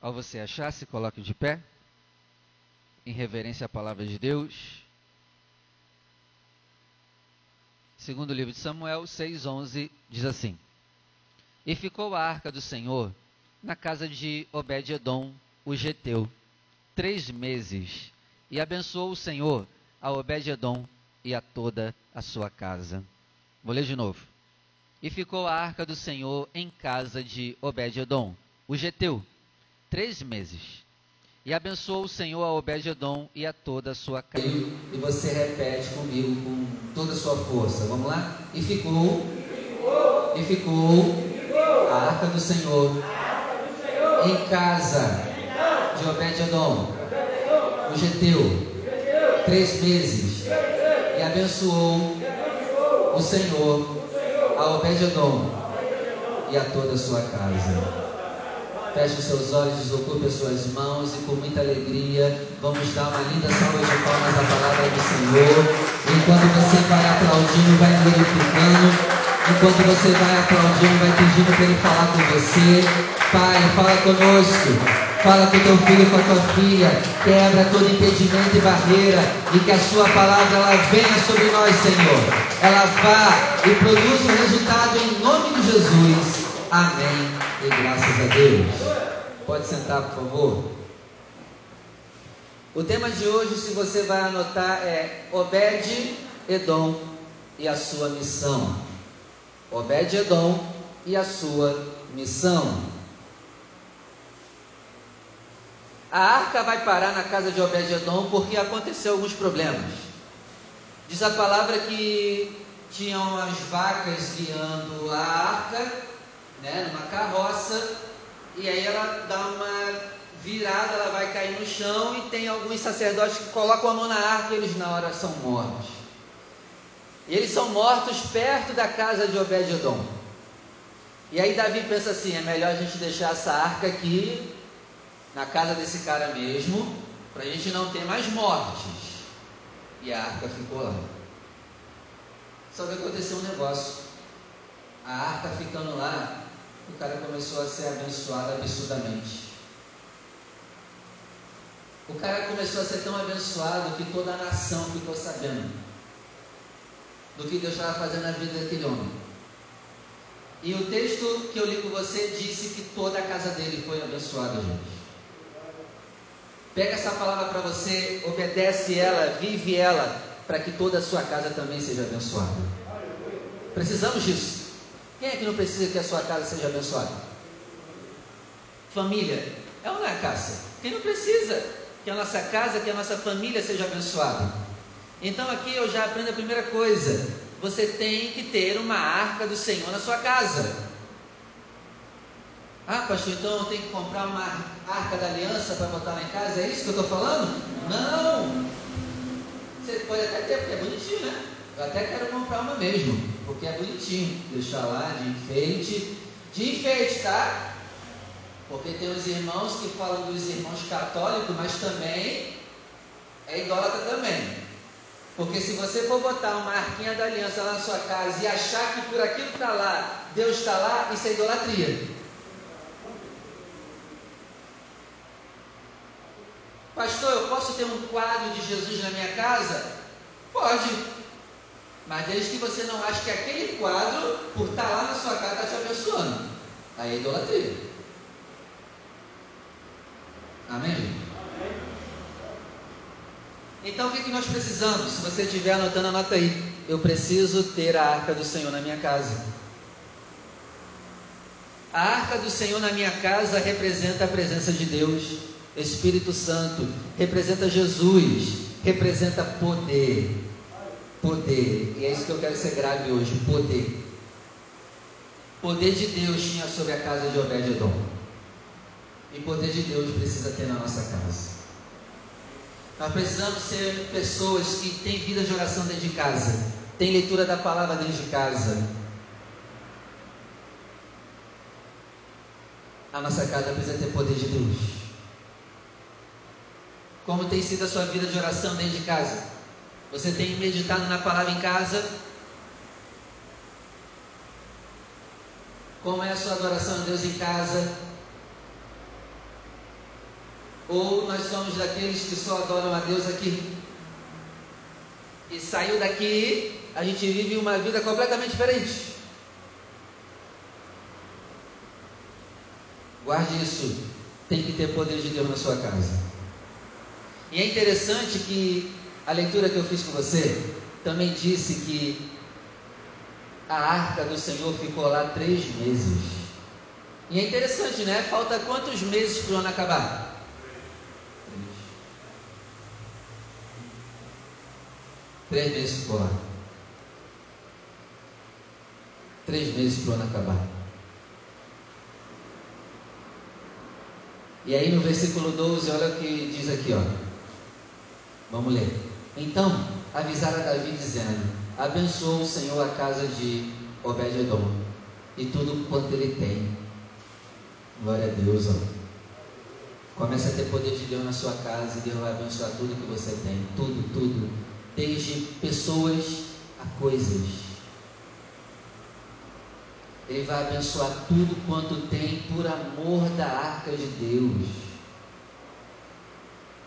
Ao você achar, se coloque de pé, em reverência à palavra de Deus. Segundo o livro de Samuel 6,11 diz assim: E ficou a arca do Senhor na casa de Obed-Edom, o geteu, três meses, e abençoou o Senhor a Obed-Edom e a toda a sua casa. Vou ler de novo. E ficou a arca do Senhor em casa de Obed-Edom, o geteu, três meses. E abençoou o Senhor a Obed-Edom e a toda a sua casa. E você repete comigo com toda a sua força. Vamos lá? E ficou, e ficou a arca do Senhor em casa de Obed-Edom, o geteu, três meses. E abençoou o Senhor a Obed-Edom e a toda a sua casa. Feche os seus olhos, desocupe as suas mãos e com muita alegria vamos dar uma linda salva de palmas à palavra do Senhor. Enquanto você vai aplaudindo, vai glorificando. Enquanto você vai aplaudindo, vai pedindo para Ele falar com você. Pai, fala conosco. Fala com teu filho e com a tua filha. Quebra todo impedimento e barreira. E que a sua palavra ela venha sobre nós, Senhor. Ela vá e produza o resultado em nome de Jesus. Amém. E graças a Deus. Pode sentar, por favor. O tema de hoje, se você vai anotar, é Obed Edom e a sua missão. Obed Edom e a sua missão. A arca vai parar na casa de Obed Edom porque aconteceu alguns problemas. Diz a palavra que tinham as vacas guiando a arca, né, numa carroça, e aí ela dá uma virada, ela vai cair no chão e tem alguns sacerdotes que colocam a mão na arca e eles na hora são mortos. E eles são mortos perto da casa de Obed-edom. E aí Davi pensa assim, é melhor a gente deixar essa arca aqui na casa desse cara mesmo, para a gente não ter mais mortes. E a arca ficou lá. Só que aconteceu um negócio. A arca ficando lá, o cara começou a ser abençoado absurdamente. O cara começou a ser tão abençoado que toda a nação ficou sabendo do que Deus estava fazendo na vida daquele homem. E o texto que eu li com você disse que toda a casa dele foi abençoada, gente. Pega essa palavra para você, obedece ela, vive ela, para que toda a sua casa também seja abençoada. Precisamos disso. Quem é que não precisa que a sua casa seja abençoada? Família. É ou não é? Quem não precisa que a nossa casa, que a nossa família seja abençoada? Então aqui eu já aprendo a primeira coisa. Você tem que ter uma arca do Senhor na sua casa. Ah, pastor, então eu tenho que comprar uma arca da aliança para botar lá em casa? É isso que eu estou falando? Não! Você pode até ter, porque é bonitinho, né? Eu até quero comprar uma mesmo, porque é bonitinho. Deixar lá de enfeite. De enfeite, tá? Porque tem os irmãos que falam dos irmãos católicos, mas também é idólatra também. Porque se você for botar uma arquinha da aliança lá na sua casa e achar que por aquilo está lá, Deus está lá, isso é idolatria. Pastor, eu posso ter um quadro de Jesus na minha casa? Pode. Mas desde que você não ache que aquele quadro, por estar lá na sua casa, está te abençoando. Aí é idolatria. Amém? Então o que, que nós precisamos? Se você estiver anotando, anota aí. Eu preciso ter a arca do Senhor na minha casa. A arca do Senhor na minha casa representa a presença de Deus. Espírito Santo representa Jesus, representa poder. Poder. E é isso que eu quero ser grave hoje: poder. Poder de Deus tinha sobre a casa de Obed-Edom. E poder de Deus precisa ter na nossa casa. Nós precisamos ser pessoas que têm vida de oração dentro de casa, têm leitura da palavra dentro de casa. A nossa casa precisa ter poder de Deus. Como tem sido a sua vida de oração dentro de casa? Você tem meditado na palavra em casa? Como é a sua adoração a Deus em casa? Ou nós somos daqueles que só adoram a Deus aqui? E saiu daqui, a gente vive uma vida completamente diferente. Guarde isso. Tem que ter poder de Deus na sua casa. E é interessante que a leitura que eu fiz com você também disse que a arca do Senhor ficou lá três meses. E é interessante, né? Falta quantos meses para o ano acabar? Três. Três meses ficou lá. Três meses para o ano acabar. E aí no versículo 12, olha o que diz aqui, ó. Vamos ler. Então avisaram a Davi dizendo: Abençoa o Senhor a casa de Obed-Edom e tudo quanto ele tem. Glória a Deus, ó. Comece a ter poder de Deus na sua casa e Deus vai abençoar tudo que você tem. Tudo, tudo. Desde pessoas a coisas. Ele vai abençoar tudo quanto tem por amor da arca de Deus.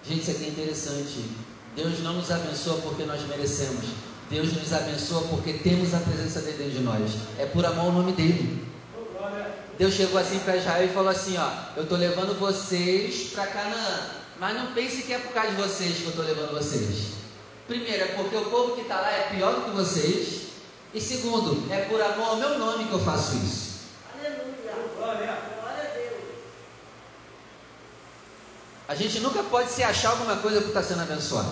Gente, isso aqui é interessante. Deus não nos abençoa porque nós merecemos. Deus nos abençoa porque temos a presença dele dentro de nós. É por amor ao nome dele. Deus chegou assim para Israel e falou assim: Ó, eu estou levando vocês para Canaã. Mas não pense que é por causa de vocês que eu estou levando vocês. Primeiro, é porque o povo que está lá é pior do que vocês. E segundo, é por amor ao meu nome que eu faço isso. Aleluia. Glória a Deus. A gente nunca pode se achar alguma coisa por estar sendo abençoado.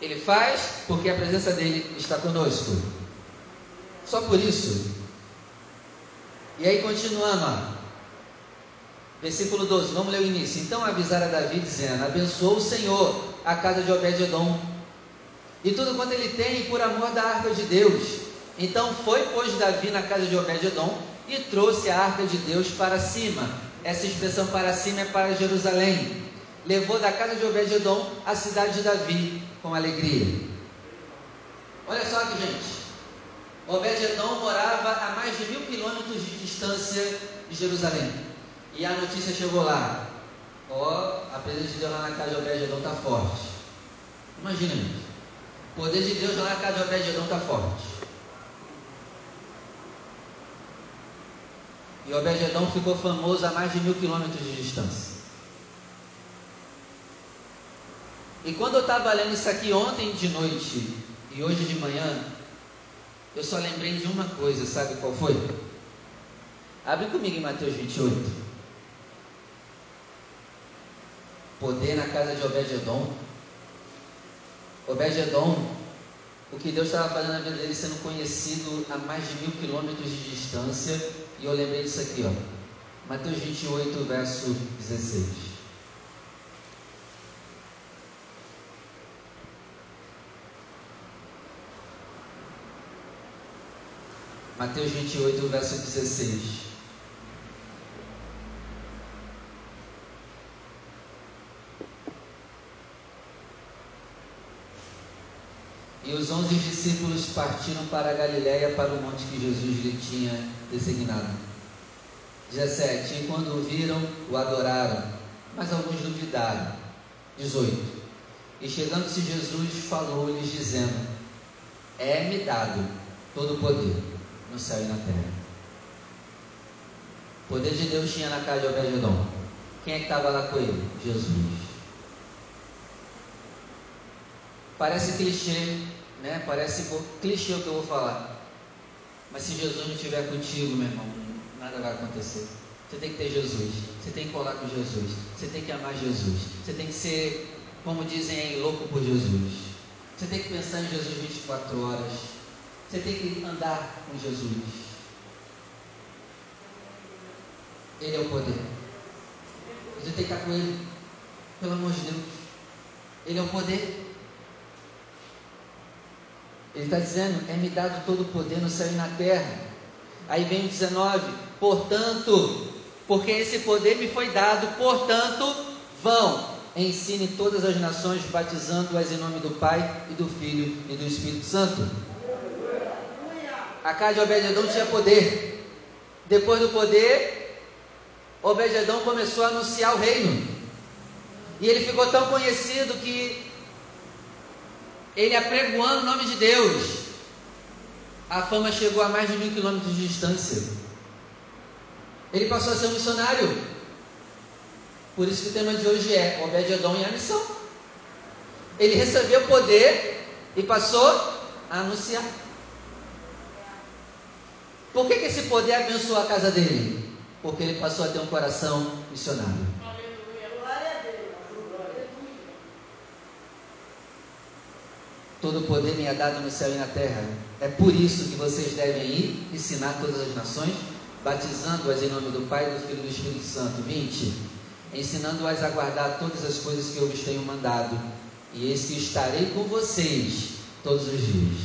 Ele faz porque a presença dele está conosco. Só por isso. E aí, continuando, ó. versículo 12, vamos ler o início. Então avisaram a Davi, dizendo: Abençoou o Senhor a casa de Obed-Edom e tudo quanto ele tem por amor da arca de Deus. Então foi, pois, Davi na casa de Obed-Edom e trouxe a arca de Deus para cima. Essa expressão para cima é para Jerusalém. Levou da casa de Obed-Edom a cidade de Davi com alegria. Olha só aqui, gente. Obed-Edom morava a mais de mil quilômetros de distância de Jerusalém. E a notícia chegou lá. Ó, oh, a presença de Deus lá na casa de Obed-Edom está forte. Imagina, gente. O poder de Deus lá na casa de Obed-Edom está forte. E Obed-Edom ficou famoso a mais de mil quilômetros de distância. E quando eu estava lendo isso aqui ontem de noite e hoje de manhã, eu só lembrei de uma coisa, sabe qual foi? Abre comigo em Mateus 28. Poder na casa de Obed-Edom Obed-Edom, o que Deus estava fazendo na vida dele sendo conhecido a mais de mil quilômetros de distância, e eu lembrei disso aqui, ó. Mateus 28, verso 16. Mateus 28, verso 16. E os onze discípulos partiram para a Galiléia, para o monte que Jesus lhe tinha designado. 17. E quando o viram, o adoraram, mas alguns duvidaram. 18. E chegando-se Jesus, falou-lhes, dizendo: É-me dado todo o poder no céu e na terra. O poder de Deus tinha na casa de Obed-Edom. Quem é que estava lá com ele? Jesus. Parece clichê, né? Parece clichê o que eu vou falar. Mas se Jesus não estiver contigo, meu irmão, nada vai acontecer. Você tem que ter Jesus. Você tem que colar com Jesus. Você tem que amar Jesus. Você tem que ser, como dizem aí, louco por Jesus. Você tem que pensar em Jesus 24 horas. Você tem que andar com Jesus. Ele é o poder. Você tem que estar com Ele. Pelo amor de Deus. Ele é o poder. Ele está dizendo: é-me dado todo o poder no céu e na terra. Aí vem o 19: portanto, porque esse poder me foi dado, portanto, vão, ensine todas as nações, batizando-as em nome do Pai e do Filho e do Espírito Santo. A casa de Obed-Edom tinha poder. Depois do poder, Obed-Edom começou a anunciar o reino. E ele ficou tão conhecido que ele apregoando o nome de Deus. A fama chegou a mais de mil quilômetros de distância. Ele passou a ser um missionário. Por isso que o tema de hoje é Obed-Edom e a missão. Ele recebeu poder e passou a anunciar. Por que, que esse poder abençoou a casa dele? Porque ele passou a ter um coração missionário. Todo o poder me é dado no céu e na terra. É por isso que vocês devem ir ensinar todas as nações, batizando-as em nome do Pai, do Filho e do Espírito Santo. 20. Ensinando-as a guardar todas as coisas que eu vos tenho mandado. E eis que estarei com vocês todos os dias,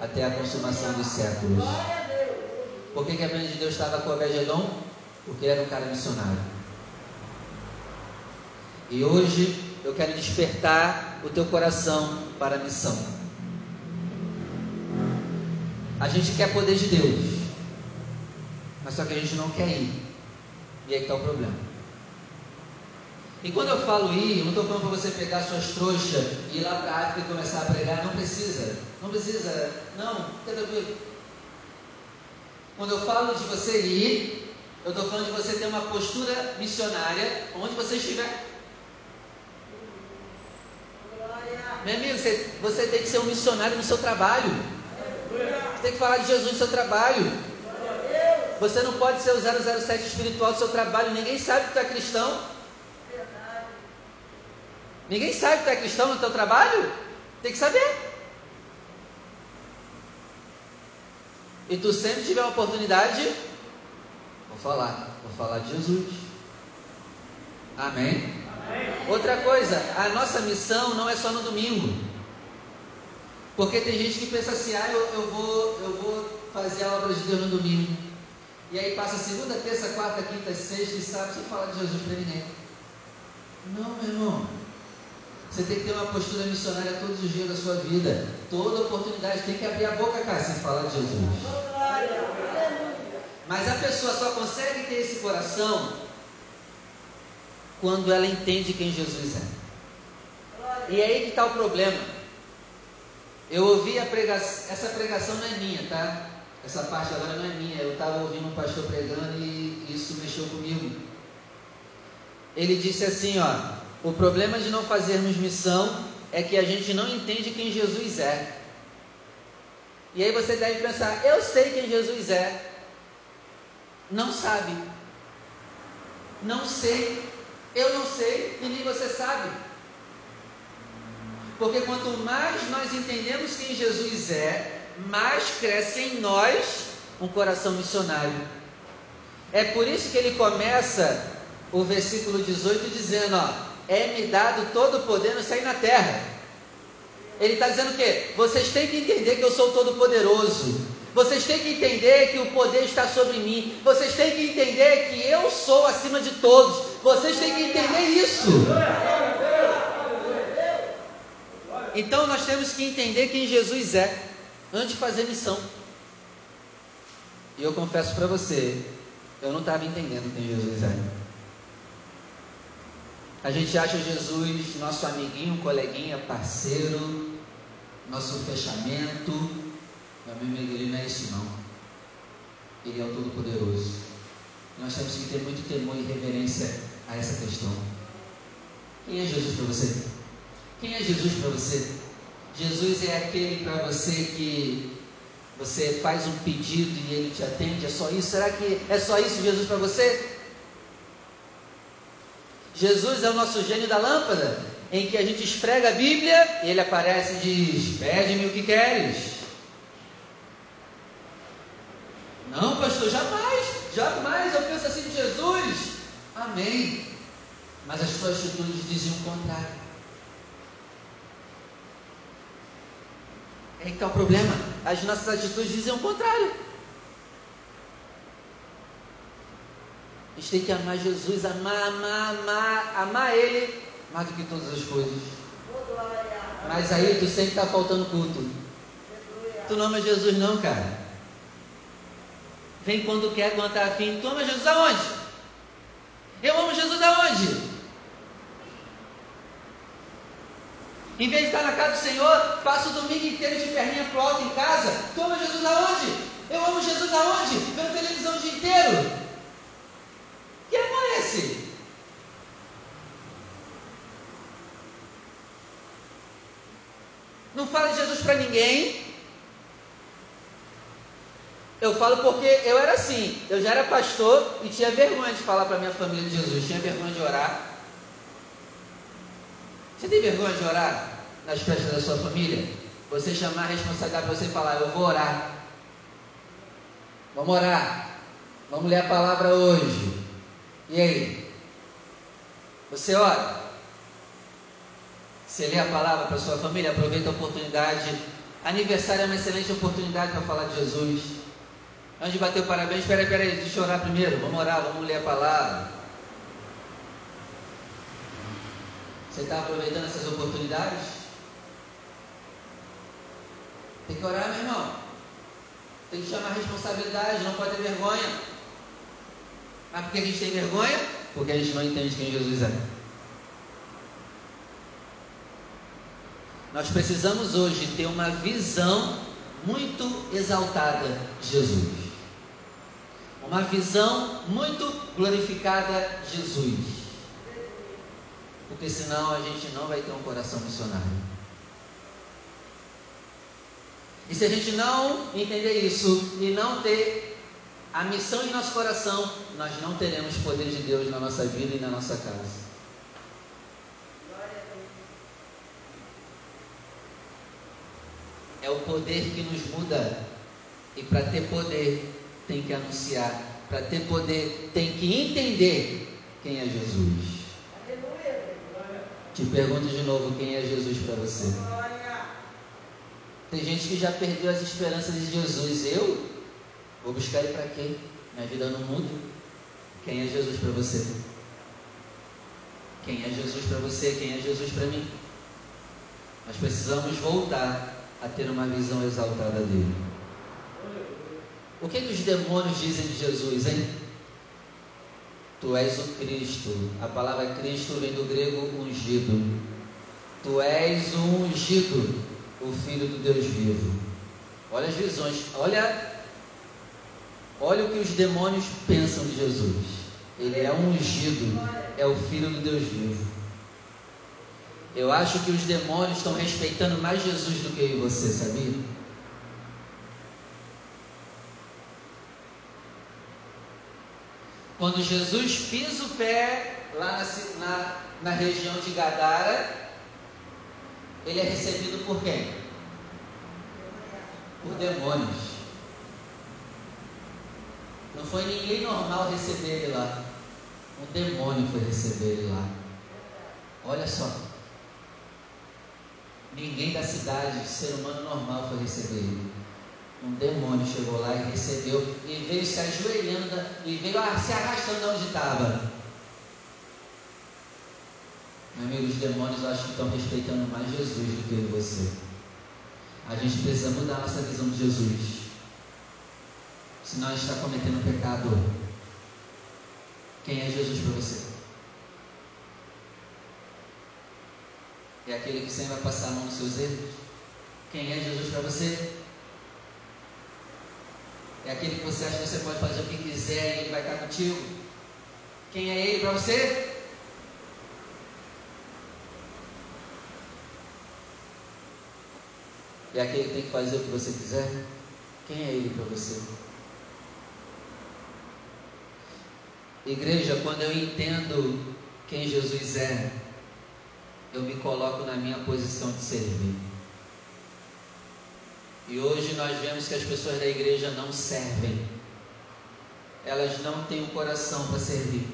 até a consumação dos séculos. Por que, que a bênção de Deus estava com Obed-Edom? Porque era um cara missionário. E hoje eu quero despertar o teu coração para a missão. A gente quer poder de Deus, mas só que a gente não quer ir. E aí está o problema. E quando eu falo ir, eu não estou falando para você pegar suas trouxas e ir lá para a África e começar a pregar. Não precisa. Não precisa. Não, fica tranquilo. Quando eu falo de você ir, eu estou falando de você ter uma postura missionária onde você estiver. Meu amigo, você, você tem que ser um missionário no seu trabalho. Você tem que falar de Jesus no seu trabalho. Você não pode ser o 007 espiritual do seu trabalho. Ninguém sabe que tu é cristão. Ninguém sabe que tu é cristão no teu trabalho. Tem que saber. E tu sempre tiver uma oportunidade, vou falar, vou falar de Jesus. Amém? Outra coisa, a nossa missão não é só no domingo. Porque tem gente que pensa assim, ah, eu, eu, vou, eu vou fazer a obra de Deus no domingo. E aí passa segunda, terça, quarta, quinta, sexta e sábado sem falar de Jesus para ninguém. Não, meu irmão. Você tem que ter uma postura missionária todos os dias da sua vida. Toda oportunidade tem que abrir a boca, cara, sem falar de Jesus. Mas a pessoa só consegue ter esse coração quando ela entende quem Jesus é. E é aí que está o problema. Eu ouvi a pregação, essa pregação não é minha, tá? Essa parte agora não é minha. Eu estava ouvindo um pastor pregando e isso mexeu comigo. Ele disse assim, ó, o problema de não fazermos missão é que a gente não entende quem Jesus é. E aí você deve pensar, eu sei quem Jesus é. Não sabe. Não sei. Eu não sei e nem você sabe. Porque quanto mais nós entendemos quem Jesus é, mais cresce em nós um coração missionário. É por isso que ele começa o versículo 18 dizendo: ó, é-me dado todo o poder no céu e na terra. Ele está dizendo o quê? Vocês têm que entender que eu sou todo poderoso. Vocês têm que entender que o poder está sobre mim. Vocês têm que entender que eu sou acima de todos. Vocês têm que entender isso. Então nós temos que entender quem Jesus é antes de fazer missão. E eu confesso para você, eu não estava entendendo quem Jesus é. A gente acha Jesus nosso amiguinho, coleguinha, parceiro, nosso fechamento. Meu amigo, ele não é isso não. Ele é o Todo-Poderoso. Nós temos que ter muito temor e reverência a essa questão. Quem é Jesus para você? Quem é Jesus para você? Jesus é aquele para você que você faz um pedido e ele te atende. É só isso? Será que é só isso Jesus para você? Jesus é o nosso gênio da lâmpada, em que a gente esfrega a Bíblia e ele aparece e diz: Pede-me o que queres. Não, pastor, jamais, jamais eu penso assim de Jesus. Amém. Mas as suas atitudes diziam o contrário. É que está o problema. As nossas atitudes dizem o contrário. A gente tem que amar Jesus, amar, amar, amar, amar Ele mais do que todas as coisas. Mas aí tu sempre está faltando culto. Tu não ama Jesus não, cara. Vem quando quer, quando está afim. Tu ama Jesus aonde? Eu amo Jesus aonde? Em vez de estar na casa do Senhor, passo o domingo inteiro de perninha pro alto em casa. Tu ama Jesus aonde? Eu amo Jesus aonde? Vendo televisão o dia inteiro. Que amor é esse? Não fala de Jesus para ninguém. Eu falo porque eu era assim. Eu já era pastor e tinha vergonha de falar para minha família de Jesus. Tinha vergonha de orar. Você tem vergonha de orar nas festas da sua família? Você chamar a responsabilidade para você falar, eu vou orar. Vamos orar. Vamos ler a palavra hoje. E aí? Você ora? Você lê a palavra para sua família? Aproveita a oportunidade. Aniversário é uma excelente oportunidade para falar de Jesus. Antes de bater o parabéns, espera aí, espera aí, deixa eu orar primeiro. Vamos orar, vamos ler a palavra. Você está aproveitando essas oportunidades? Tem que orar, meu irmão. Tem que chamar a responsabilidade, não pode ter vergonha. Mas por que a gente tem vergonha? Porque a gente não entende quem Jesus é. Nós precisamos hoje ter uma visão muito exaltada de Jesus. Uma visão muito glorificada de Jesus porque senão a gente não vai ter um coração missionário. E se a gente não entender isso e não ter a missão em nosso coração, nós não teremos poder de Deus na nossa vida e na nossa casa. É o poder que nos muda. E para ter poder, tem que anunciar. Para ter poder, tem que entender quem é Jesus. Te pergunto de novo quem é Jesus para você. Tem gente que já perdeu as esperanças de Jesus. Eu vou buscar ele para quê? Minha vida não muda. Quem é Jesus para você? Quem é Jesus para você? Quem é Jesus para mim? Nós precisamos voltar a ter uma visão exaltada dele. O que, que os demônios dizem de Jesus, hein? Tu és o Cristo. A palavra Cristo vem do grego ungido. Tu és o ungido, o Filho do Deus vivo. Olha as visões, olha, olha o que os demônios pensam de Jesus. Ele é ungido, é o Filho do Deus vivo. Eu acho que os demônios estão respeitando mais Jesus do que eu e você, sabia? Quando Jesus pisa o pé lá na, na, na região de Gadara, ele é recebido por quem? Por demônios. Não foi ninguém normal receber ele lá. Um demônio foi receber ele lá. Olha só. Ninguém da cidade, ser humano normal, foi receber ele. Um demônio chegou lá e recebeu, e veio se ajoelhando, e veio se arrastando de onde estava. Meu amigo, os demônios acho que estão respeitando mais Jesus do que você. A gente precisa mudar nossa visão de Jesus. Senão a gente está cometendo pecado. Quem é Jesus para você? É aquele que sempre vai passar a mão nos seus erros? Quem é Jesus para você? É aquele que você acha que você pode fazer o que quiser e ele vai estar contigo. Quem é ele para você? É aquele que tem que fazer o que você quiser? Quem é ele para você? Igreja, quando eu entendo quem Jesus é, eu me coloco na minha posição de servir. E hoje nós vemos que as pessoas da igreja não servem. Elas não têm o um coração para servir,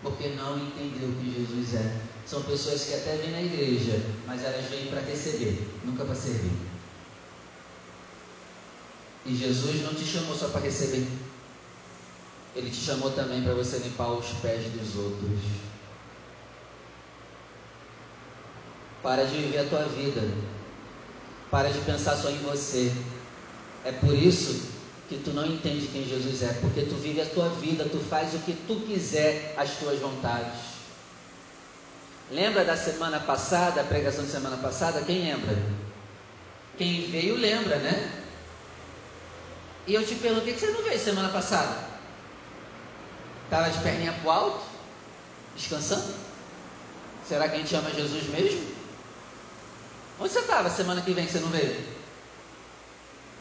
porque não entendeu o que Jesus é. São pessoas que até vêm na igreja, mas elas vêm para receber, nunca para servir. E Jesus não te chamou só para receber. Ele te chamou também para você limpar os pés dos outros. Para de viver a tua vida para de pensar só em você. É por isso que tu não entende quem Jesus é, porque tu vive a tua vida, tu faz o que tu quiser, as tuas vontades. Lembra da semana passada, a pregação de semana passada? Quem lembra? Quem veio lembra, né? E eu te perguntei, que você não veio semana passada? Estava de perninha para o alto? Descansando? Será que a gente ama Jesus mesmo? Onde você estava semana que vem que você não veio?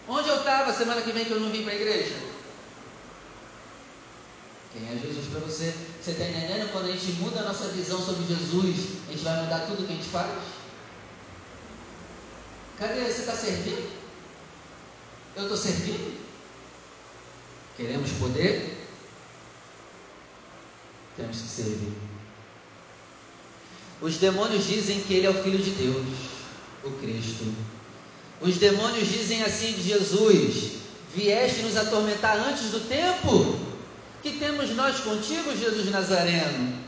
Onde eu estava semana que vem que eu não vim para a igreja? Quem é Jesus para você? Você está entendendo? Quando a gente muda a nossa visão sobre Jesus, a gente vai mudar tudo que a gente faz? Cadê? Você está servindo? Eu estou servindo? Queremos poder? Temos que servir. Os demônios dizem que ele é o Filho de Deus, o Cristo. Os demônios dizem assim de Jesus: Vieste nos atormentar antes do tempo? Que temos nós contigo, Jesus Nazareno?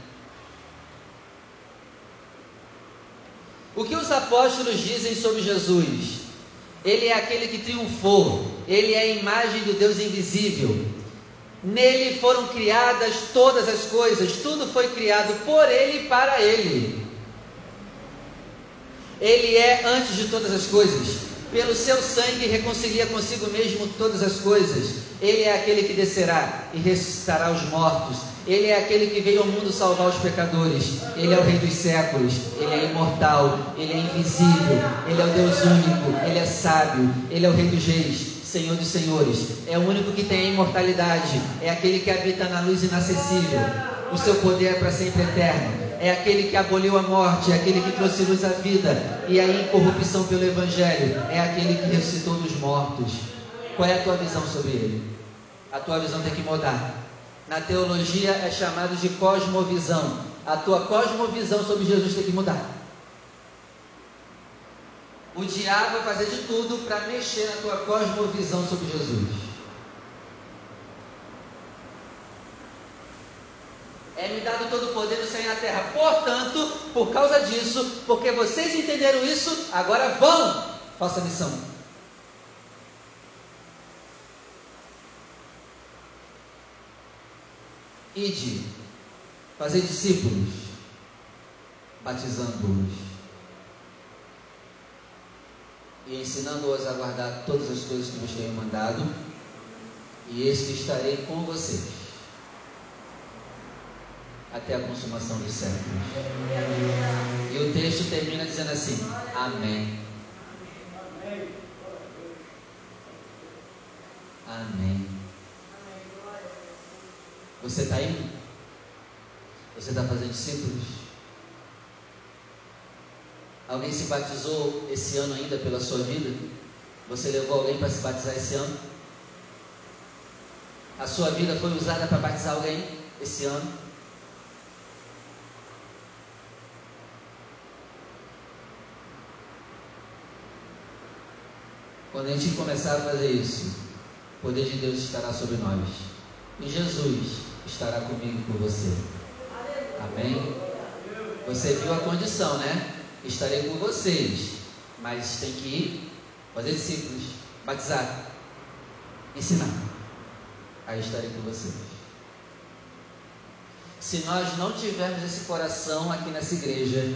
O que os apóstolos dizem sobre Jesus? Ele é aquele que triunfou, ele é a imagem do Deus invisível. Nele foram criadas todas as coisas, tudo foi criado por ele e para ele. Ele é antes de todas as coisas. Pelo seu sangue reconcilia consigo mesmo todas as coisas. Ele é aquele que descerá e ressuscitará os mortos. Ele é aquele que veio ao mundo salvar os pecadores. Ele é o Rei dos séculos. Ele é imortal. Ele é invisível. Ele é o Deus único. Ele é sábio. Ele é o Rei dos reis. Senhor dos senhores. É o único que tem a imortalidade. É aquele que habita na luz inacessível. O seu poder é para sempre eterno é aquele que aboliu a morte, é aquele que trouxe luz à vida e a incorrupção pelo Evangelho, é aquele que ressuscitou dos mortos. Qual é a tua visão sobre ele? A tua visão tem que mudar. Na teologia é chamado de cosmovisão. A tua cosmovisão sobre Jesus tem que mudar. O diabo vai fazer de tudo para mexer na tua cosmovisão sobre Jesus. É-me dado todo o poder céu e na terra. Portanto, por causa disso, porque vocês entenderam isso, agora vão, faça a missão. Ide, fazer discípulos, batizando-os. E ensinando-os a guardar todas as coisas que vos tenho mandado, e eis que estarei com vocês até a consumação dos séculos. E o texto termina dizendo assim: Amém. Amém. Você está indo? Você está fazendo discípulos? Alguém se batizou esse ano ainda pela sua vida? Você levou alguém para se batizar esse ano? A sua vida foi usada para batizar alguém esse ano? Quando a gente começar a fazer isso, o poder de Deus estará sobre nós. E Jesus estará comigo e com você. Amém? Você viu a condição, né? Estarei com vocês. Mas tem que ir, fazer discípulos, batizar, ensinar. Aí estarei com vocês. Se nós não tivermos esse coração aqui nessa igreja,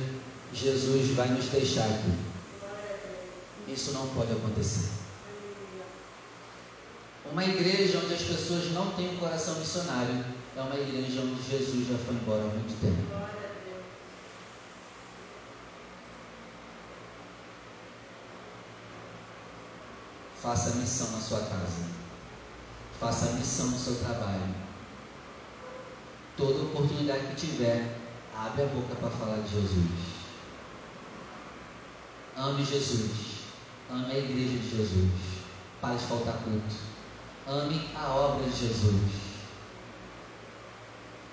Jesus vai nos deixar aqui. Isso não pode acontecer. Uma igreja onde as pessoas não têm um coração missionário é uma igreja onde Jesus já foi embora há muito tempo. Faça missão na sua casa. Faça missão no seu trabalho. Toda oportunidade que tiver, abre a boca para falar de Jesus. Ame Jesus. Ame a igreja de Jesus. Para de faltar culto. Ame a obra de Jesus.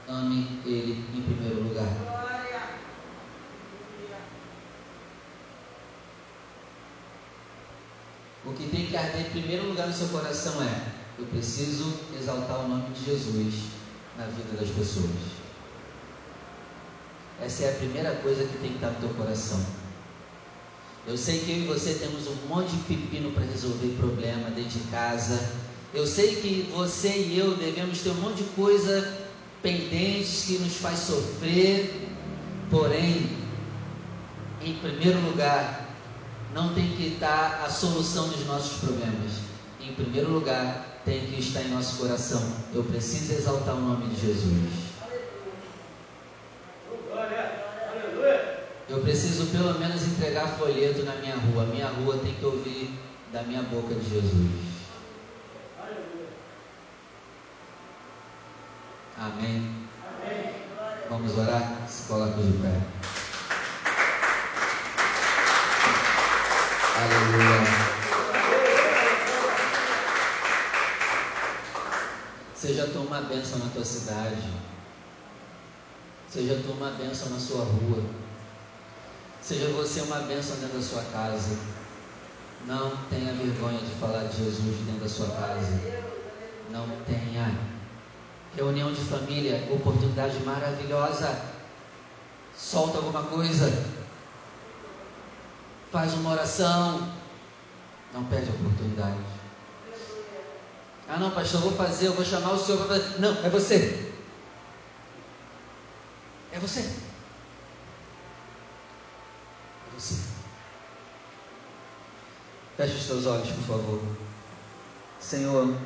Ame Ele em primeiro lugar. O que tem que arder em primeiro lugar no seu coração é: eu preciso exaltar o nome de Jesus na vida das pessoas. Essa é a primeira coisa que tem que estar no teu coração. Eu sei que eu e você temos um monte de pepino para resolver problema dentro de casa, Eu sei que você e eu devemos ter um monte de coisa pendentes que nos faz sofrer, porém, em primeiro lugar, não tem que estar a solução dos nossos problemas. Em primeiro lugar, tem que estar em nosso coração. Eu preciso exaltar o nome de Jesus. Eu preciso pelo menos entregar folheto na minha rua. A minha rua tem que ouvir da minha boca de Jesus. Amém. Vamos orar? Se coloca de pé. Aleluia. Seja tu uma bênção na tua cidade. Seja tu uma bênção na sua rua. Seja você uma bênção dentro da sua casa. Não tenha vergonha de falar de Jesus dentro da sua casa. Não tenha. Reunião de família, oportunidade maravilhosa. Solta alguma coisa. Faz uma oração. Não perde a oportunidade. Ah, não, pastor, eu vou fazer, eu vou chamar o senhor para fazer. Não, é você. É você. Você. Feche os seus olhos, por favor. Senhor,